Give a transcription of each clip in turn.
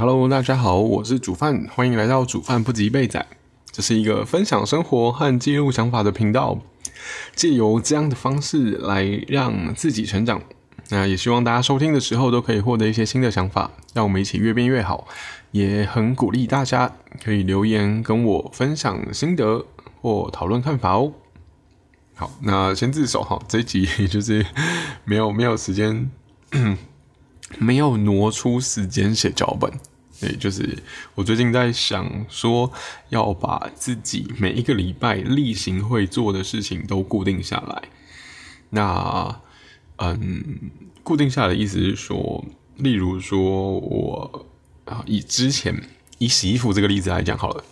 Hello，大家好，我是煮饭，欢迎来到煮饭不及备仔。这是一个分享生活和记录想法的频道，借由这样的方式来让自己成长。那也希望大家收听的时候都可以获得一些新的想法，让我们一起越变越好。也很鼓励大家可以留言跟我分享心得或讨论看法哦。好，那先自首哈，这一集就是没有没有时间。没有挪出时间写脚本，对，就是我最近在想说，要把自己每一个礼拜例行会做的事情都固定下来。那，嗯，固定下来的意思是说，例如说我啊，以之前以洗衣服这个例子来讲好了，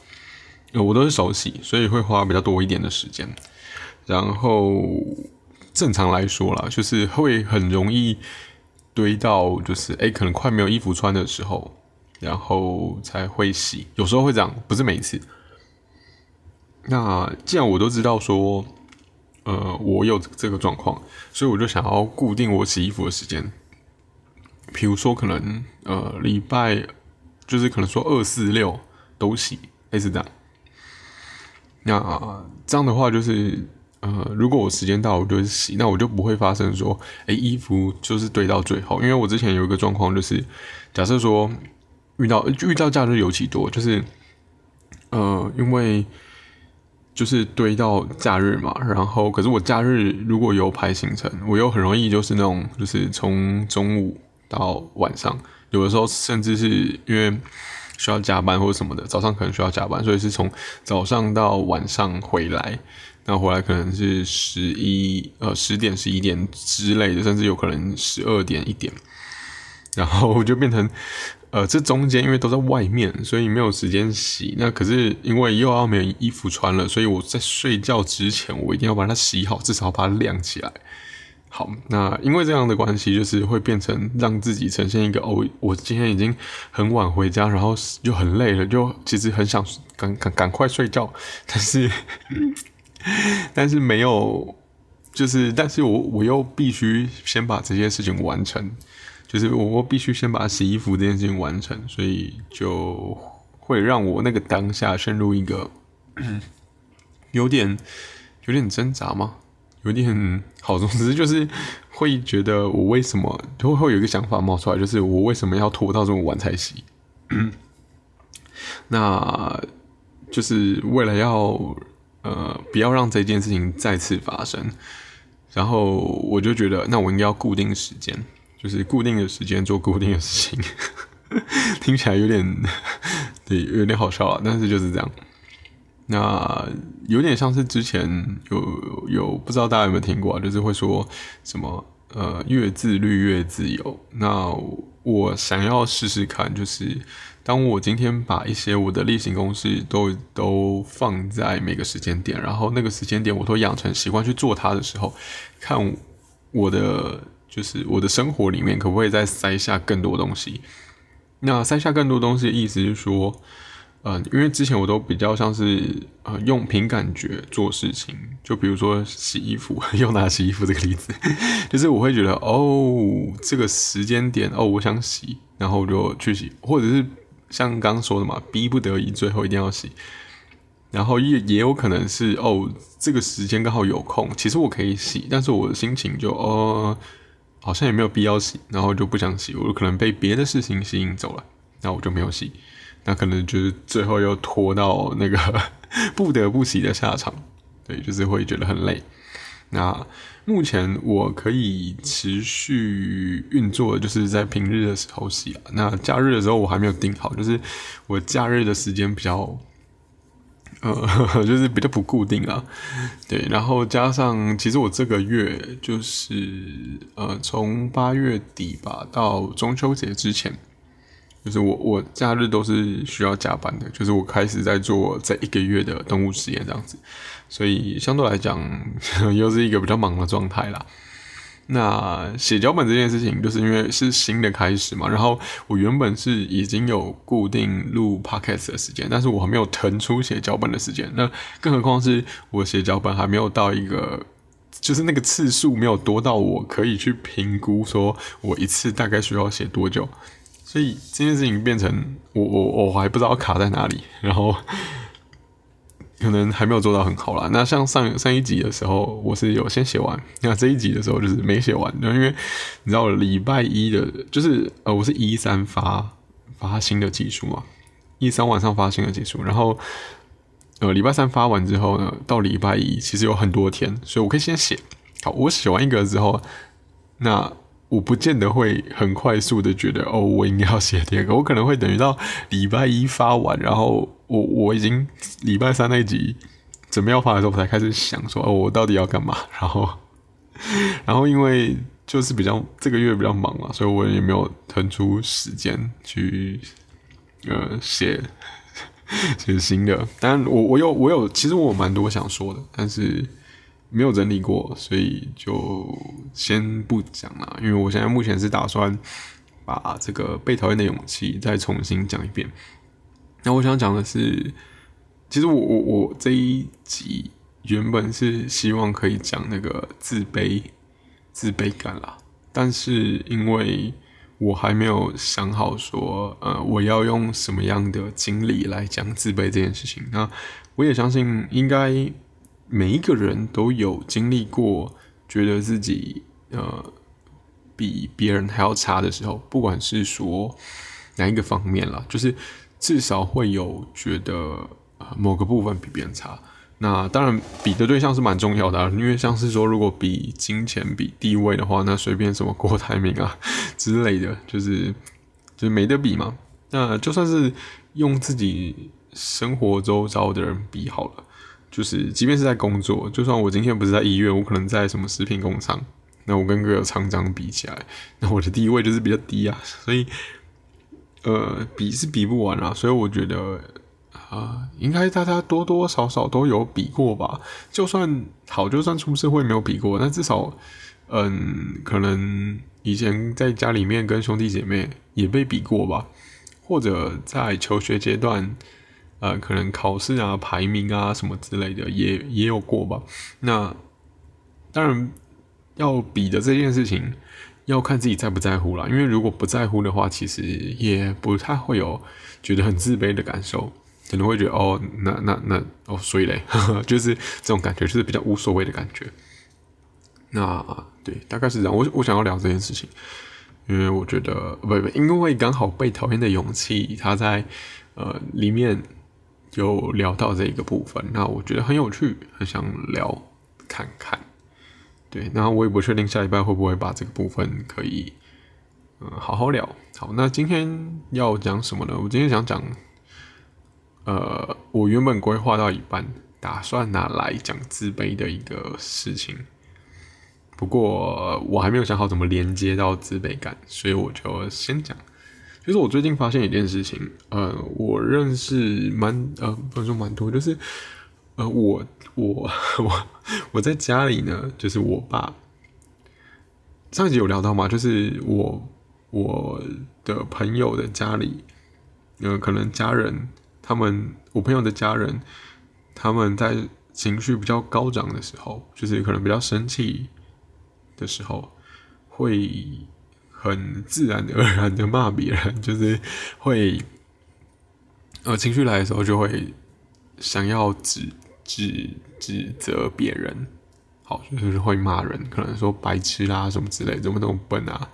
我都是手洗，所以会花比较多一点的时间。然后正常来说啦，就是会很容易。堆到就是哎，可能快没有衣服穿的时候，然后才会洗。有时候会这样，不是每一次。那既然我都知道说，呃，我有这个状况，所以我就想要固定我洗衣服的时间。比如说，可能呃，礼拜就是可能说二四六都洗，类似这样。那这样的话就是。呃，如果我时间到，我就洗，那我就不会发生说，哎，衣服就是堆到最后。因为我之前有一个状况，就是假设说遇到遇到假日尤其多，就是呃，因为就是堆到假日嘛，然后可是我假日如果有排行程，我又很容易就是那种，就是从中午到晚上，有的时候甚至是因为需要加班或者什么的，早上可能需要加班，所以是从早上到晚上回来。那回来可能是十一呃十点十一点之类的，甚至有可能十二点一点，然后就变成呃这中间因为都在外面，所以没有时间洗。那可是因为又要没有衣服穿了，所以我在睡觉之前我一定要把它洗好，至少把它晾起来。好，那因为这样的关系，就是会变成让自己呈现一个哦，我今天已经很晚回家，然后就很累了，就其实很想赶赶赶快睡觉，但是。但是没有，就是，但是我我又必须先把这些事情完成，就是我必须先把洗衣服这件事情完成，所以就会让我那个当下陷入一个有点有点挣扎吗？有点好，总之就是会觉得我为什么就会有一个想法冒出来，就是我为什么要拖到这么晚才洗？那就是为了要。呃，不要让这件事情再次发生。然后我就觉得，那我应该要固定时间，就是固定的时间做固定的事情。听起来有点 对，有点好笑啊，但是就是这样。那有点像是之前有有不知道大家有没有听过，就是会说什么呃，越自律越自由。那我想要试试看，就是。当我今天把一些我的例行公事都都放在每个时间点，然后那个时间点我都养成习惯去做它的时候，看我的就是我的生活里面可不可以再塞下更多东西？那塞下更多东西的意思是说，嗯，因为之前我都比较像是呃用凭感觉做事情，就比如说洗衣服，又拿洗衣服这个例子，就是我会觉得哦这个时间点哦我想洗，然后我就去洗，或者是。像刚刚说的嘛，逼不得已最后一定要洗，然后也也有可能是哦，这个时间刚好有空，其实我可以洗，但是我的心情就哦，好像也没有必要洗，然后就不想洗，我可能被别的事情吸引走了，那我就没有洗，那可能就是最后又拖到那个不得不洗的下场，对，就是会觉得很累。那目前我可以持续运作就是在平日的时候洗啊。那假日的时候我还没有定好，就是我假日的时间比较，呃，就是比较不固定啊。对，然后加上其实我这个月就是呃，从八月底吧到中秋节之前。就是我我假日都是需要加班的，就是我开始在做这一个月的动物实验这样子，所以相对来讲 又是一个比较忙的状态啦。那写脚本这件事情，就是因为是新的开始嘛，然后我原本是已经有固定录 podcast 的时间，但是我还没有腾出写脚本的时间。那更何况是我写脚本还没有到一个，就是那个次数没有多到我可以去评估说我一次大概需要写多久。所以这件事情变成我我我还不知道卡在哪里，然后可能还没有做到很好啦。那像上上一集的时候，我是有先写完，那这一集的时候就是没写完，因为你知道礼拜一的，就是呃，我是一三发发新的技术嘛，一三晚上发新的技术，然后呃礼拜三发完之后呢，到礼拜一其实有很多天，所以我可以先写。好，我写完一个之后，那我不见得会很快速的觉得哦，我应该要写第二个，我可能会等于到礼拜一发完，然后我我已经礼拜三那一集准备要发的时候，我才开始想说哦，我到底要干嘛？然后，然后因为就是比较这个月比较忙嘛，所以我也没有腾出时间去呃写 写新的。当然，我我有我有，其实我蛮多想说的，但是。没有整理过，所以就先不讲了。因为我现在目前是打算把这个被讨厌的勇气再重新讲一遍。那我想讲的是，其实我我我这一集原本是希望可以讲那个自卑自卑感啦，但是因为我还没有想好说，呃，我要用什么样的经历来讲自卑这件事情。那我也相信应该。每一个人都有经历过，觉得自己呃比别人还要差的时候，不管是说哪一个方面了，就是至少会有觉得某个部分比别人差。那当然比的对象是蛮重要的，因为像是说如果比金钱、比地位的话，那随便什么郭台铭啊 之类的，就是就是没得比嘛。那就算是用自己生活周遭的人比好了。就是，即便是在工作，就算我今天不是在医院，我可能在什么食品工厂，那我跟各个厂长比起来，那我的地位就是比较低啊。所以，呃，比是比不完啊。所以我觉得啊，应该大家多多少少都有比过吧。就算好，就算出社会没有比过，那至少，嗯，可能以前在家里面跟兄弟姐妹也被比过吧，或者在求学阶段。呃，可能考试啊、排名啊什么之类的，也也有过吧。那当然要比的这件事情，要看自己在不在乎了。因为如果不在乎的话，其实也不太会有觉得很自卑的感受，可能会觉得哦，那那那哦，所以嘞，就是这种感觉，就是比较无所谓的感觉。那对，大概是这样。我我想要聊这件事情，因为我觉得不不，因为刚好被讨厌的勇气，他在呃里面。有聊到这一个部分，那我觉得很有趣，很想聊看看。对，那我也不确定下礼拜会不会把这个部分可以嗯好好聊。好，那今天要讲什么呢？我今天想讲，呃，我原本规划到一半，打算拿来讲自卑的一个事情，不过我还没有想好怎么连接到自卑感，所以我就先讲。就是我最近发现一件事情，呃，我认识蛮呃不能说蛮多，就是呃我我我我在家里呢，就是我爸上一集有聊到嘛，就是我我的朋友的家里，呃，可能家人他们我朋友的家人他们在情绪比较高涨的时候，就是可能比较生气的时候会。很自然而然的骂别人，就是会，呃，情绪来的时候就会想要指指指责别人，好，就是会骂人，可能说白痴啦什么之类，怎么那么笨啊？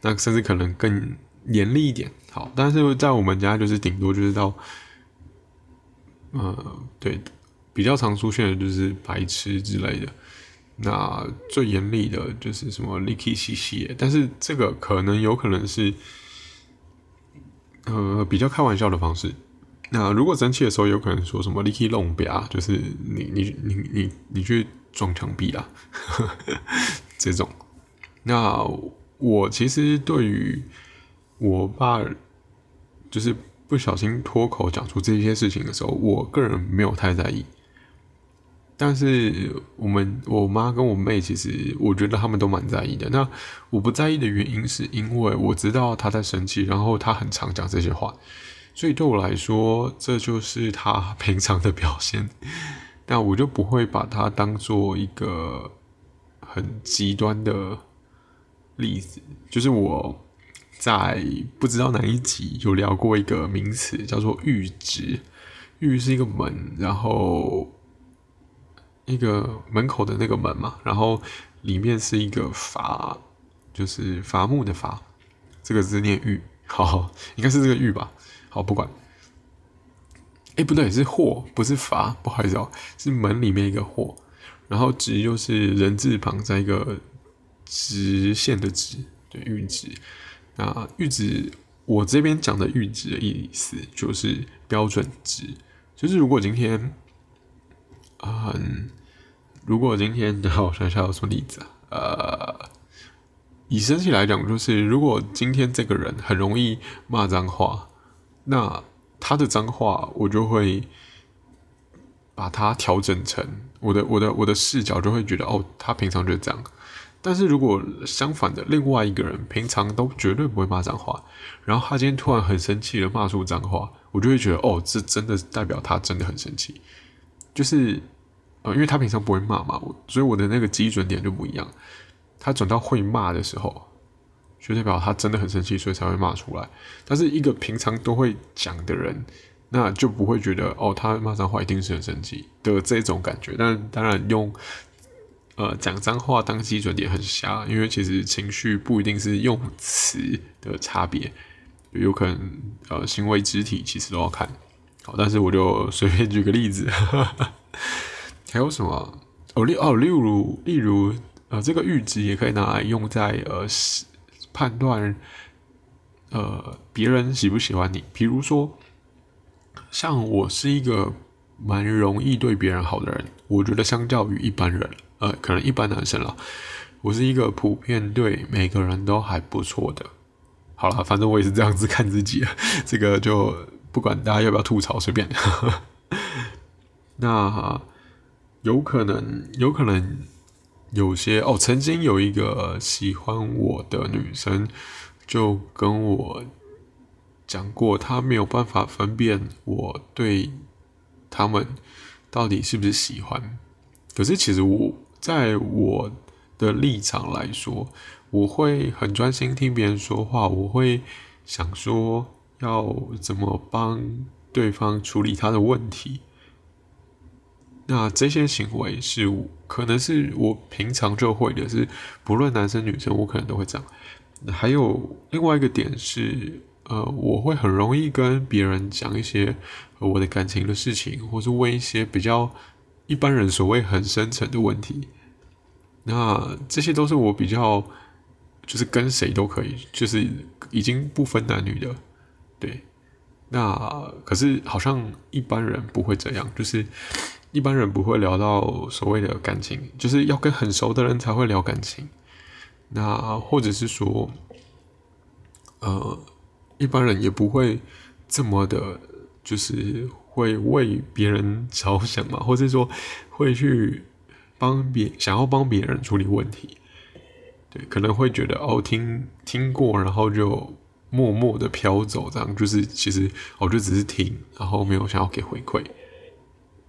那甚至可能更严厉一点，好，但是在我们家就是顶多就是到，呃，对，比较常出现的就是白痴之类的。那最严厉的就是什么 licky 兮兮，但是这个可能有可能是，呃，比较开玩笑的方式。那如果生气的时候，有可能说什么 licky 弄表，就是你你你你你去撞墙壁啊，这种。那我其实对于我爸就是不小心脱口讲出这些事情的时候，我个人没有太在意。但是我们我妈跟我妹，其实我觉得他们都蛮在意的。那我不在意的原因，是因为我知道她在生气，然后她很常讲这些话，所以对我来说，这就是她平常的表现。那我就不会把它当做一个很极端的例子。就是我在不知道哪一集有聊过一个名词，叫做阈值。阈是一个门，然后一个门口的那个门嘛，然后里面是一个伐，就是伐木的伐，这个字念玉，好，应该是这个玉吧。好，不管。哎，不对，是或，不是伐，不好意思哦，是门里面一个或，然后直就是人字旁在一个直线的直，对，阈值。那阈值，我这边讲的阈值的意思就是标准值。就是如果今天，嗯，如果今天，然后我想想有什么例子啊？呃，以生气来讲，就是如果今天这个人很容易骂脏话，那他的脏话我就会把它调整成我的我的我的视角就会觉得哦，他平常就是这样。但是如果相反的，另外一个人平常都绝对不会骂脏话，然后他今天突然很生气的骂出脏话。我就会觉得，哦，这真的代表他真的很生气，就是，呃，因为他平常不会骂嘛，所以我的那个基准点就不一样。他转到会骂的时候，就代表他真的很生气，所以才会骂出来。但是一个平常都会讲的人，那就不会觉得，哦，他骂脏话一定是很生气的这种感觉。但当然用，呃，讲脏话当基准点很瞎，因为其实情绪不一定是用词的差别。有可能，呃，行为肢体其实都要看，好，但是我就随便举个例子，还有什么？哦，例哦，例如，例如，呃，这个阈值也可以拿来用在呃判断，呃，别人喜不喜欢你。比如说，像我是一个蛮容易对别人好的人，我觉得相较于一般人，呃，可能一般男生啦，我是一个普遍对每个人都还不错的。好了，反正我也是这样子看自己，这个就不管大家要不要吐槽，随便。那有可能，有可能有些哦，曾经有一个喜欢我的女生，就跟我讲过，她没有办法分辨我对他们到底是不是喜欢。可是其实我在我的立场来说。我会很专心听别人说话，我会想说要怎么帮对方处理他的问题。那这些行为是可能是我平常就会的，是不论男生女生，我可能都会这样。还有另外一个点是，呃，我会很容易跟别人讲一些我的感情的事情，或是问一些比较一般人所谓很深层的问题。那这些都是我比较。就是跟谁都可以，就是已经不分男女的，对。那可是好像一般人不会这样，就是一般人不会聊到所谓的感情，就是要跟很熟的人才会聊感情。那或者是说，呃，一般人也不会这么的，就是会为别人着想嘛，或者说会去帮别想要帮别人处理问题。对，可能会觉得哦，听听过，然后就默默的飘走，这样就是其实我就只是听，然后没有想要给回馈。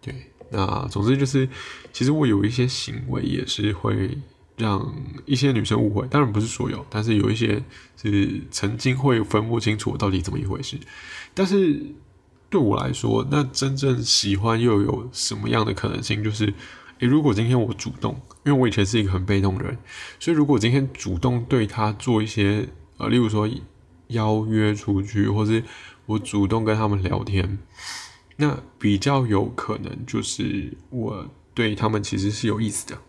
对，那总之就是，其实我有一些行为也是会让一些女生误会，当然不是所有，但是有一些是曾经会分不清楚到底怎么一回事。但是对我来说，那真正喜欢又有什么样的可能性？就是。诶，如果今天我主动，因为我以前是一个很被动的人，所以如果今天主动对他做一些，呃，例如说邀约出去，或是我主动跟他们聊天，那比较有可能就是我对他们其实是有意思的。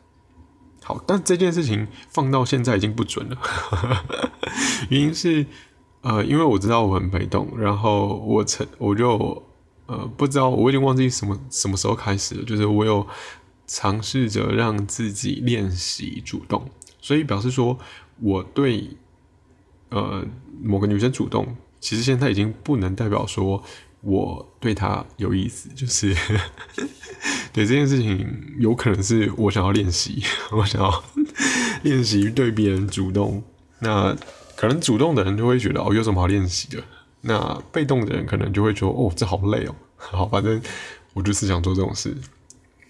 好，但这件事情放到现在已经不准了，原因是，呃，因为我知道我很被动，然后我曾我就呃不知道，我已经忘记什么什么时候开始了，就是我有。尝试着让自己练习主动，所以表示说我对呃某个女生主动，其实现在已经不能代表说我对她有意思，就是 对这件事情有可能是我想要练习，我想要 练习对别人主动。那可能主动的人就会觉得哦有什么好练习的，那被动的人可能就会说哦这好累哦。好，反正我就是想做这种事。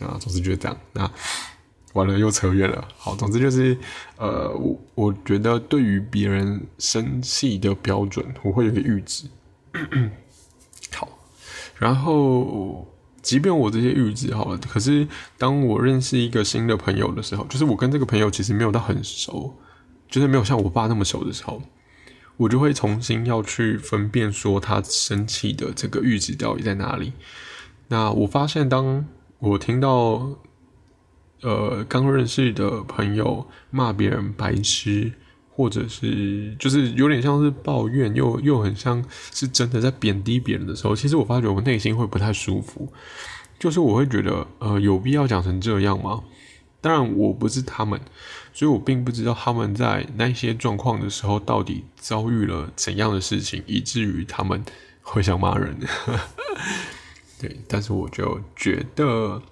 啊，总是觉得这样。那完了又扯远了。好，总之就是呃，我我觉得对于别人生气的标准，我会有个阈值。好，然后即便我这些阈值好了，可是当我认识一个新的朋友的时候，就是我跟这个朋友其实没有到很熟，就是没有像我爸那么熟的时候。我就会重新要去分辨，说他生气的这个阈值到底在哪里。那我发现，当我听到，呃，刚认识的朋友骂别人白痴，或者是就是有点像是抱怨，又又很像是真的在贬低别人的时候，其实我发觉我内心会不太舒服。就是我会觉得，呃，有必要讲成这样吗？当然，我不是他们，所以我并不知道他们在那些状况的时候到底遭遇了怎样的事情，以至于他们会想骂人。对，但是我就觉得，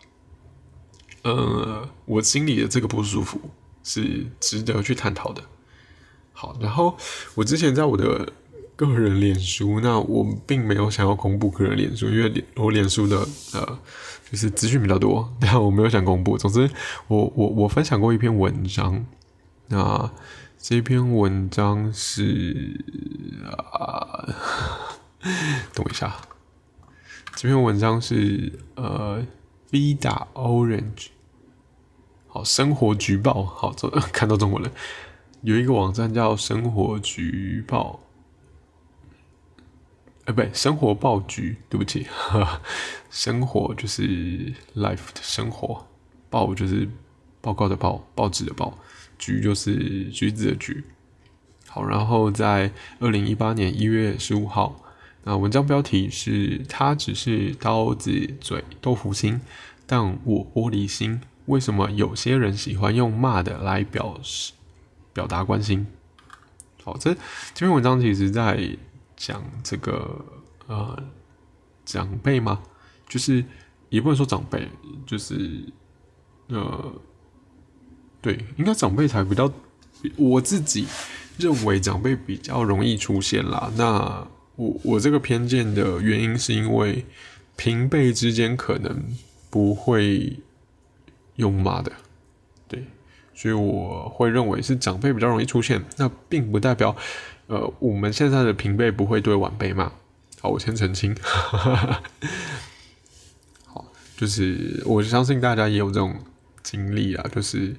呃，我心里的这个不舒服是值得去探讨的。好，然后我之前在我的个人脸书，那我并没有想要公布个人脸书，因为我脸书的呃。就是资讯比较多，但我没有想公布。总之，我我我分享过一篇文章，那这篇文章是啊，等我一下，这篇文章是呃，V 打 Orange，好，生活局报，好，看到中文了，有一个网站叫生活局报。哎，不对，生活报局，对不起，生活就是 life 的生活，报就是报告的报，报纸的报，橘就是橘子的橘。好，然后在二零一八年一月十五号，那文章标题是“他只是刀子嘴豆腐心，但我玻璃心”。为什么有些人喜欢用骂的来表示表达关心？好，这这篇文章其实在。讲这个呃长辈吗？就是也不能说长辈，就是呃对，应该长辈才比较，我自己认为长辈比较容易出现啦。那我我这个偏见的原因是因为平辈之间可能不会用骂的，对，所以我会认为是长辈比较容易出现。那并不代表。呃，我们现在的平辈不会对晚辈骂。好，我先澄清。好，就是我相信大家也有这种经历啊，就是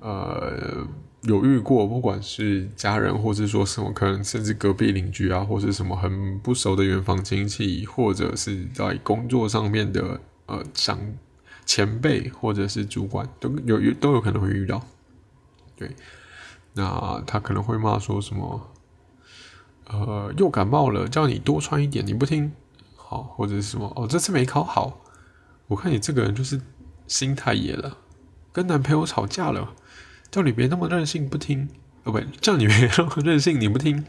呃有遇过，不管是家人，或是说什么，可能甚至隔壁邻居啊，或是什么很不熟的远房亲戚，或者是在工作上面的呃长前辈，或者是主管，都有有都有可能会遇到。对，那他可能会骂说什么？呃，又感冒了，叫你多穿一点，你不听，好，或者是什么？哦，这次没考好，我看你这个人就是心太野了，跟男朋友吵架了，叫你别那么任性，不听，哦不，叫你别那么任性，你不听，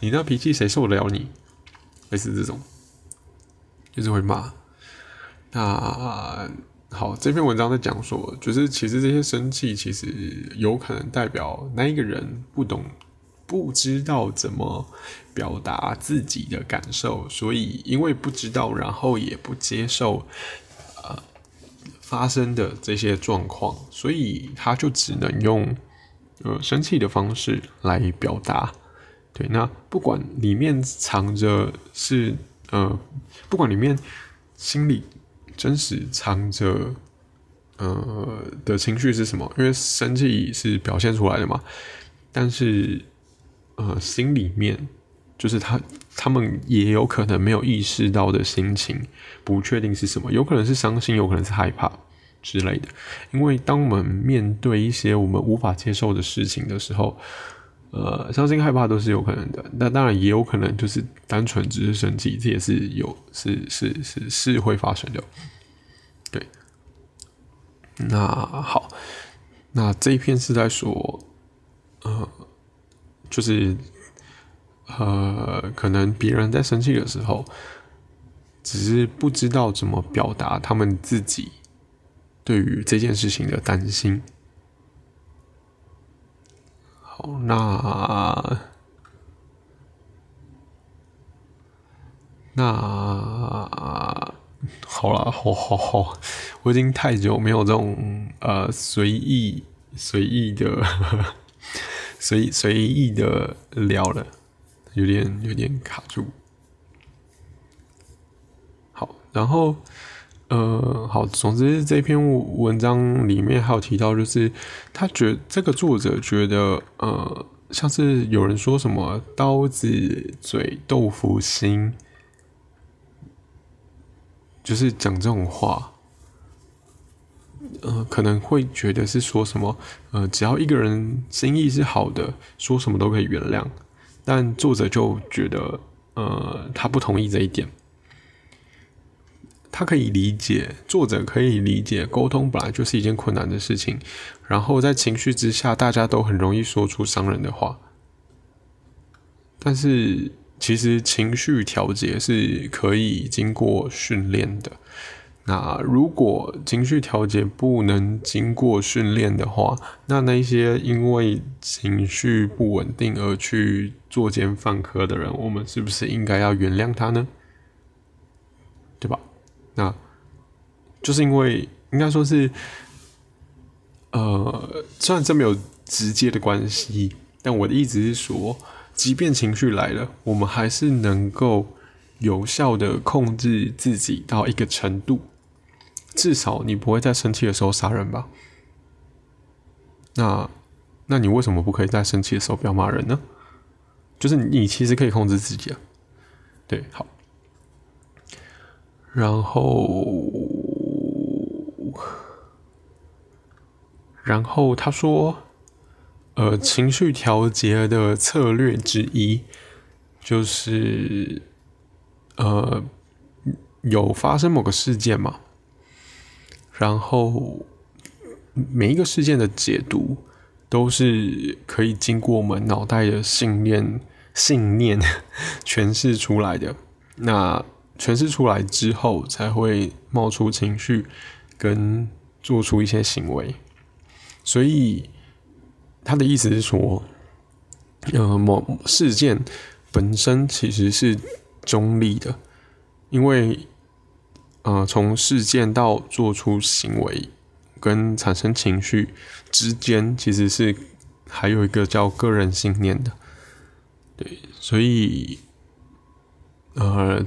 你那脾气谁受得了你？类似这种，就是会骂。那好，这篇文章在讲说，就是其实这些生气，其实有可能代表那一个人不懂。不知道怎么表达自己的感受，所以因为不知道，然后也不接受发生的这些状况，所以他就只能用呃生气的方式来表达。对，那不管里面藏着是呃，不管里面心里真实藏着呃的情绪是什么，因为生气是表现出来的嘛，但是。呃，心里面就是他，他们也有可能没有意识到的心情，不确定是什么，有可能是伤心，有可能是害怕之类的。因为当我们面对一些我们无法接受的事情的时候，呃，伤心害怕都是有可能的。那当然也有可能就是单纯只是生气，这也是有是是是是会发生的。对，那好，那这一篇是在说，呃。就是，呃，可能别人在生气的时候，只是不知道怎么表达他们自己对于这件事情的担心。好，那那好了，好好好，我已经太久没有这种呃随意随意的 随随意的聊了，有点有点卡住。好，然后呃，好，总之这篇文章里面还有提到，就是他觉这个作者觉得呃，像是有人说什么刀子嘴豆腐心。就是讲这种话，呃，可能会觉得是说什么，呃，只要一个人心意是好的，说什么都可以原谅。但作者就觉得，呃，他不同意这一点。他可以理解，作者可以理解，沟通本来就是一件困难的事情。然后在情绪之下，大家都很容易说出伤人的话。但是。其实情绪调节是可以经过训练的。那如果情绪调节不能经过训练的话，那那些因为情绪不稳定而去作奸犯科的人，我们是不是应该要原谅他呢？那就是因为应该说是，呃，虽然这没有直接的关系，但我的意思是说。即便情绪来了，我们还是能够有效的控制自己到一个程度。至少你不会在生气的时候杀人吧？那，那你为什么不可以在生气的时候不要骂人呢？就是你其实可以控制自己啊。对，好。然后，然后他说。呃，情绪调节的策略之一就是，呃，有发生某个事件嘛，然后每一个事件的解读都是可以经过我们脑袋的信念信念 诠释出来的。那诠释出来之后，才会冒出情绪，跟做出一些行为，所以。他的意思是说，呃，某事件本身其实是中立的，因为，呃，从事件到做出行为跟产生情绪之间，其实是还有一个叫个人信念的，对，所以，呃，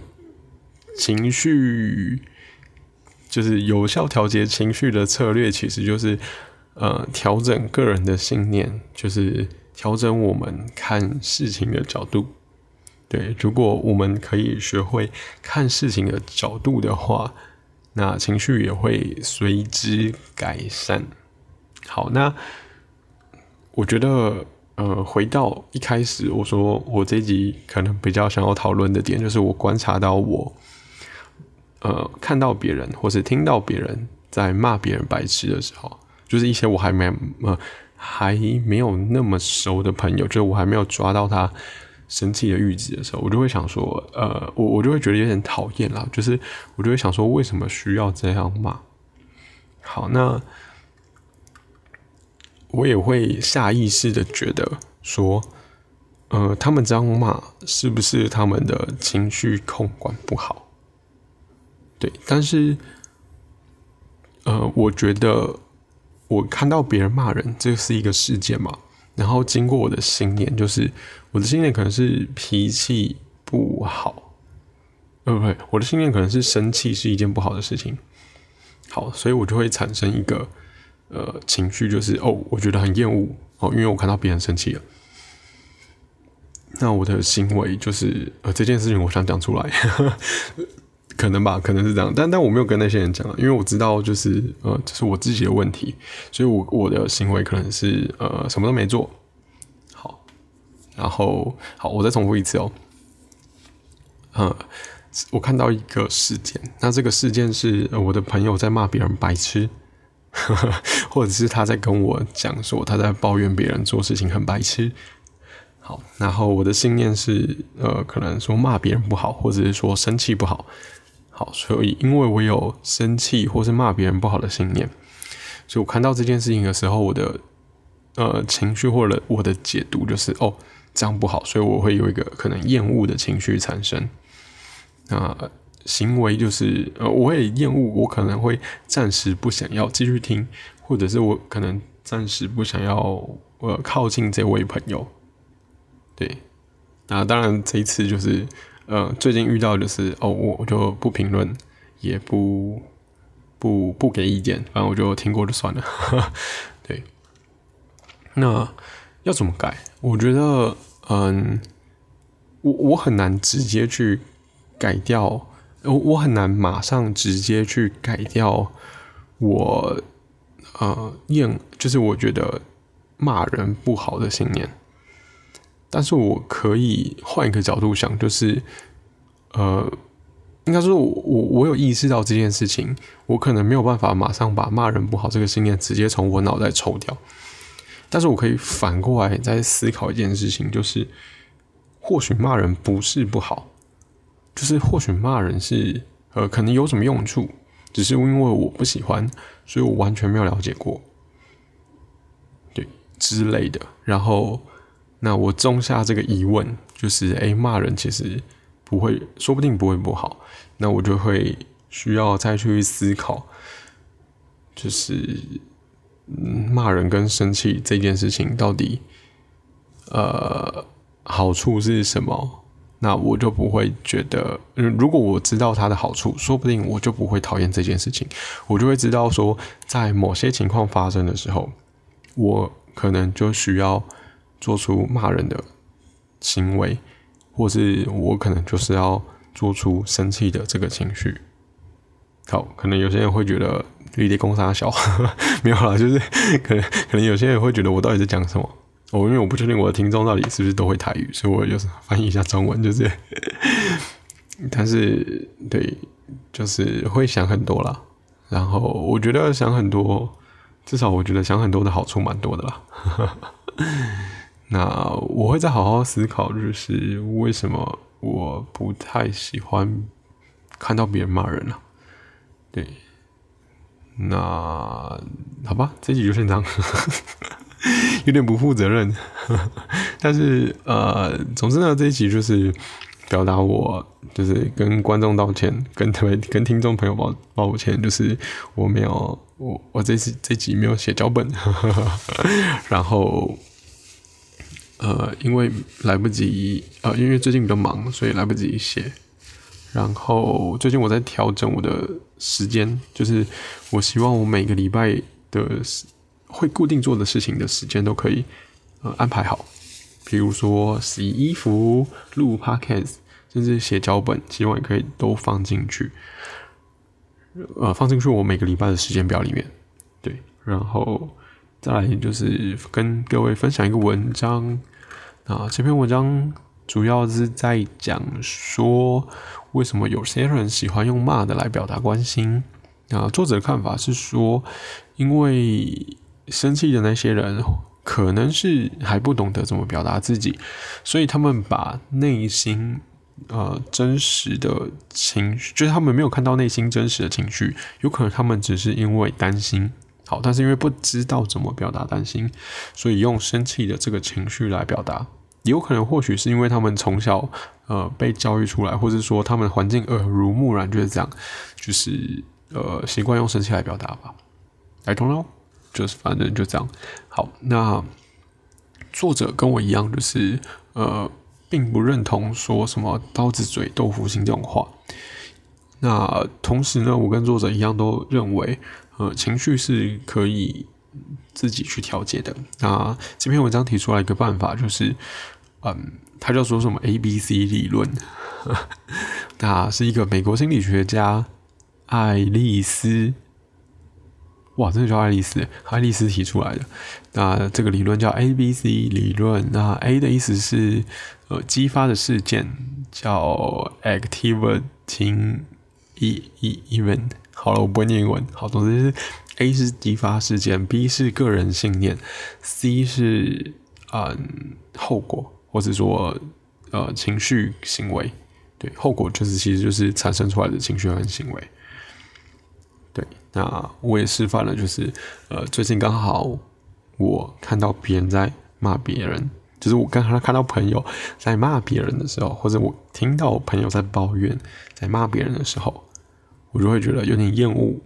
情绪就是有效调节情绪的策略，其实就是。呃，调整个人的信念，就是调整我们看事情的角度。对，如果我们可以学会看事情的角度的话，那情绪也会随之改善。好，那我觉得，呃，回到一开始我说我这集可能比较想要讨论的点，就是我观察到我，呃，看到别人或是听到别人在骂别人白痴的时候。就是一些我还没呃还没有那么熟的朋友，就是我还没有抓到他生气的阈值的时候，我就会想说，呃，我我就会觉得有点讨厌啦。就是我就会想说，为什么需要这样骂？好，那我也会下意识的觉得说，呃，他们这样骂是不是他们的情绪控管不好？对，但是，呃，我觉得。我看到别人骂人，这是一个事件嘛？然后经过我的信念，就是我的信念可能是脾气不好，呃，不对，我的信念可能是生气是一件不好的事情。好，所以我就会产生一个呃情绪，就是哦，我觉得很厌恶哦，因为我看到别人生气了。那我的行为就是呃这件事情，我想讲出来。可能吧，可能是这样，但但我没有跟那些人讲，因为我知道就是呃，这是我自己的问题，所以我我的行为可能是呃什么都没做。好，然后好，我再重复一次哦。呃，我看到一个事件，那这个事件是我的朋友在骂别人白痴，或者是他在跟我讲说他在抱怨别人做事情很白痴。好，然后我的信念是呃，可能说骂别人不好，或者是说生气不好。好，所以因为我有生气或是骂别人不好的信念，所以我看到这件事情的时候，我的呃情绪或者我的解读就是哦这样不好，所以我会有一个可能厌恶的情绪产生。那行为就是呃，我会厌恶，我可能会暂时不想要继续听，或者是我可能暂时不想要呃靠近这位朋友。对，那当然这一次就是呃最近遇到就是哦我我就不评论，也不不不给意见，反正我就听过就算了。对，那要怎么改？我觉得嗯，我我很难直接去改掉。我我很难马上直接去改掉我呃厌，就是我觉得骂人不好的信念，但是我可以换一个角度想，就是呃，应该说我我我有意识到这件事情，我可能没有办法马上把骂人不好这个信念直接从我脑袋抽掉，但是我可以反过来再思考一件事情，就是或许骂人不是不好。就是或许骂人是呃可能有什么用处，只是因为我不喜欢，所以我完全没有了解过，对之类的。然后那我种下这个疑问，就是哎骂人其实不会，说不定不会不好。那我就会需要再去思考，就是骂人跟生气这件事情到底呃好处是什么。那我就不会觉得，如果我知道它的好处，说不定我就不会讨厌这件事情。我就会知道说，在某些情况发生的时候，我可能就需要做出骂人的行为，或是我可能就是要做出生气的这个情绪。好，可能有些人会觉得绿地公杀小，没有啦，就是可能可能有些人会觉得我到底在讲什么。我因为我不确定我的听众到底是不是都会台语，所以我就是翻译一下中文，就是，但是对，就是会想很多啦。然后我觉得想很多，至少我觉得想很多的好处蛮多的啦。那我会再好好思考，就是为什么我不太喜欢看到别人骂人了。对，那好吧，这集就先这样。有点不负责任，但是呃，总之呢，这一集就是表达我就是跟观众道歉，跟特别跟听众朋友抱抱歉，就是我没有我我这次这集没有写脚本，然后呃，因为来不及呃，因为最近比较忙，所以来不及写。然后最近我在调整我的时间，就是我希望我每个礼拜的。会固定做的事情的时间都可以呃安排好，比如说洗衣服、录 podcast，甚至写脚本，希望也可以都放进去，呃，放进去我每个礼拜的时间表里面。对，然后再来就是跟各位分享一个文章，啊，这篇文章主要是在讲说为什么有些人喜欢用骂的来表达关心。啊，作者的看法是说，因为生气的那些人，可能是还不懂得怎么表达自己，所以他们把内心呃真实的情绪，就是他们没有看到内心真实的情绪，有可能他们只是因为担心，好，但是因为不知道怎么表达担心，所以用生气的这个情绪来表达，也有可能或许是因为他们从小呃被教育出来，或者说他们环境耳濡目染就是这样，就是呃习惯用生气来表达吧，I don't know。就是反正就这样。好，那作者跟我一样，就是呃，并不认同说什么“刀子嘴豆腐心”这种话。那同时呢，我跟作者一样，都认为呃，情绪是可以自己去调节的。那这篇文章提出来一个办法，就是嗯，他叫做什么 A B C 理论，那是一个美国心理学家爱丽丝。哇，真的叫爱丽丝，爱丽丝提出来的。那这个理论叫 A B C 理论。那 A 的意思是呃激发的事件，叫 activating e e event。好了，我不会念英文。好，总之是 A 是激发事件，B 是个人信念，C 是嗯后果，或者说呃情绪行为。对，后果就是其实就是产生出来的情绪和行为。对，那我也示范了，就是呃，最近刚好我看到别人在骂别人，就是我刚刚看到朋友在骂别人的时候，或者我听到朋友在抱怨、在骂别人的时候，我就会觉得有点厌恶。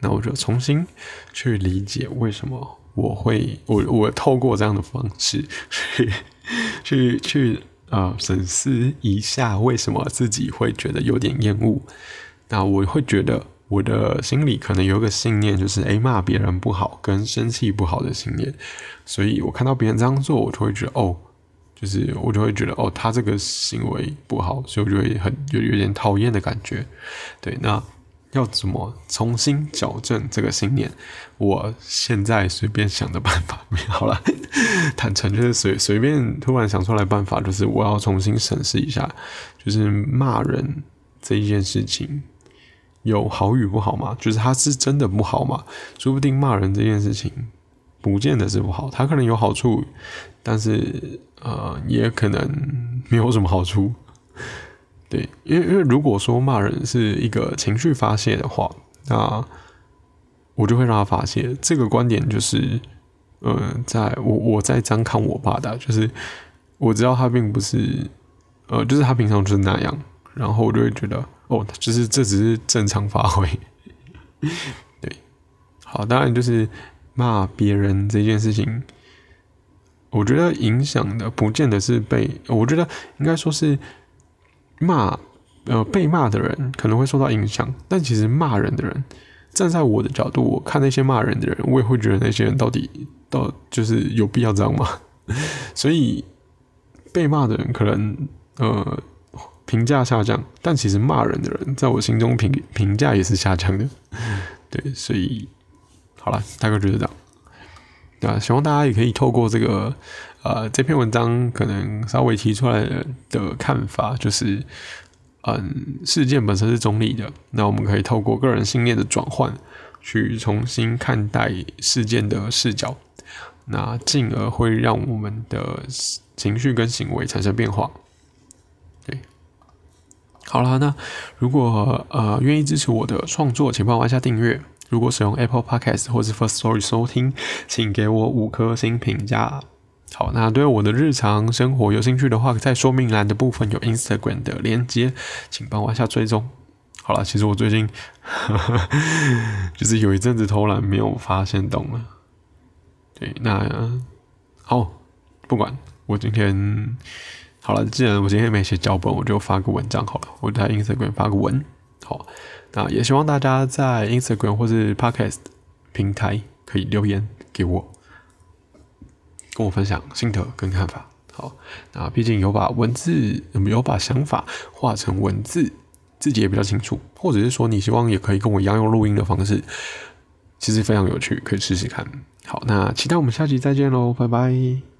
那我就重新去理解为什么我会我我透过这样的方式去去去呃审视一下为什么自己会觉得有点厌恶。那我会觉得我的心里可能有个信念，就是诶骂别人不好跟生气不好的信念。所以我看到别人这样做，我就会觉得哦，就是我就会觉得哦，他这个行为不好，所以我就会很有有点讨厌的感觉。对，那。要怎么重新矫正这个信念？我现在随便想的办法，好了，坦诚就是随随便突然想出来办法，就是我要重新审视一下，就是骂人这一件事情有好与不好吗？就是他是真的不好吗？说不定骂人这件事情不见得是不好，他可能有好处，但是呃，也可能没有什么好处。对，因为因为如果说骂人是一个情绪发泄的话，那我就会让他发泄。这个观点就是，呃，在我我在张看我爸的，就是我知道他并不是，呃，就是他平常就是那样，然后我就会觉得，哦，就是这只是正常发挥。对，好，当然就是骂别人这件事情，我觉得影响的不见得是被，我觉得应该说是。骂，呃，被骂的人可能会受到影响，但其实骂人的人，站在我的角度，我看那些骂人的人，我也会觉得那些人到底到就是有必要这样吗？所以被骂的人可能呃评价下降，但其实骂人的人在我心中评评价也是下降的。对，所以好了，大概就是这样。那希望大家也可以透过这个。呃，这篇文章可能稍微提出来的看法就是，嗯，事件本身是中立的，那我们可以透过个人信念的转换，去重新看待事件的视角，那进而会让我们的情绪跟行为产生变化。对，好了，那如果呃愿意支持我的创作，请帮我按下订阅。如果使用 Apple Podcast 或是 First Story 收听，请给我五颗星评价。好，那对我的日常生活有兴趣的话，在说明栏的部分有 Instagram 的连接，请帮我下追踪。好了，其实我最近 就是有一阵子偷懒，没有发现动了。对，那哦，不管我今天好了，既然我今天没写脚本，我就发个文章好了。我在 Instagram 发个文，好，那也希望大家在 Instagram 或是 Podcast 平台可以留言给我。跟我分享心得跟看法，好，那毕竟有把文字有把想法画成文字，自己也比较清楚，或者是说你希望也可以跟我一样用录音的方式，其实非常有趣，可以试试看。好，那期待我们下期再见喽，拜拜。